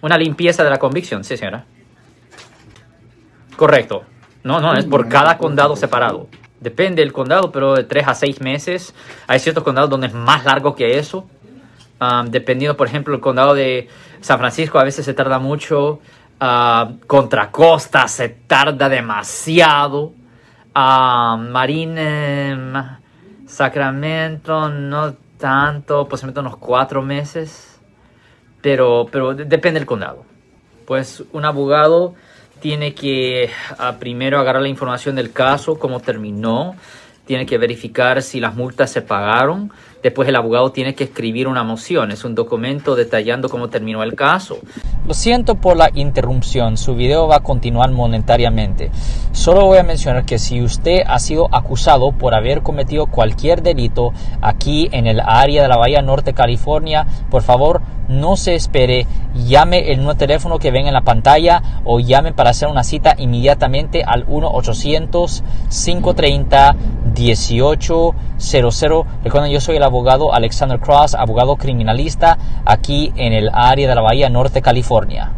Una limpieza de la convicción, sí, señora. Correcto. No, no, es por cada condado separado. Depende del condado, pero de 3 a 6 meses. Hay ciertos condados donde es más largo que eso. Um, dependiendo, por ejemplo, el condado de San Francisco a veces se tarda mucho. Uh, contra Costa se tarda demasiado. Uh, Marine, Sacramento, no tanto, posiblemente unos 4 meses. Pero, pero depende del condado. Pues un abogado tiene que uh, primero agarrar la información del caso, cómo terminó, tiene que verificar si las multas se pagaron, después el abogado tiene que escribir una moción, es un documento detallando cómo terminó el caso. Lo siento por la interrupción, su video va a continuar monetariamente. Solo voy a mencionar que si usted ha sido acusado por haber cometido cualquier delito aquí en el área de la Bahía Norte, California, por favor no se espere, llame el nuevo teléfono que ven en la pantalla o llame para hacer una cita inmediatamente al 1-800-530-1800. Recuerden, yo soy el abogado Alexander Cross, abogado criminalista aquí en el área de la Bahía Norte, California.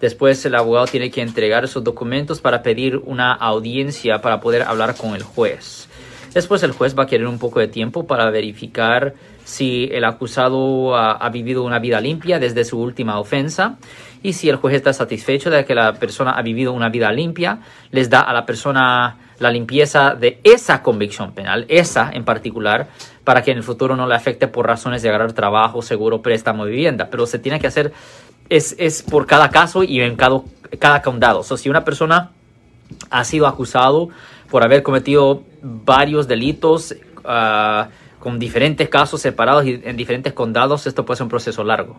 Después el abogado tiene que entregar esos documentos para pedir una audiencia para poder hablar con el juez. Después el juez va a querer un poco de tiempo para verificar si el acusado ha, vivido una vida limpia desde su última ofensa y si el juez está satisfecho de que la persona ha vivido una vida limpia, les da a la persona la limpieza de esa convicción penal, esa en particular, para que en el futuro no le afecte por razones de agarrar trabajo, seguro, préstamo, vivienda. Pero se tiene que hacer, es, es por cada caso y en cada, cada condado. O si una persona ha sido acusado por haber cometido varios delitos, uh, con diferentes casos separados y en diferentes condados, esto puede ser un proceso largo.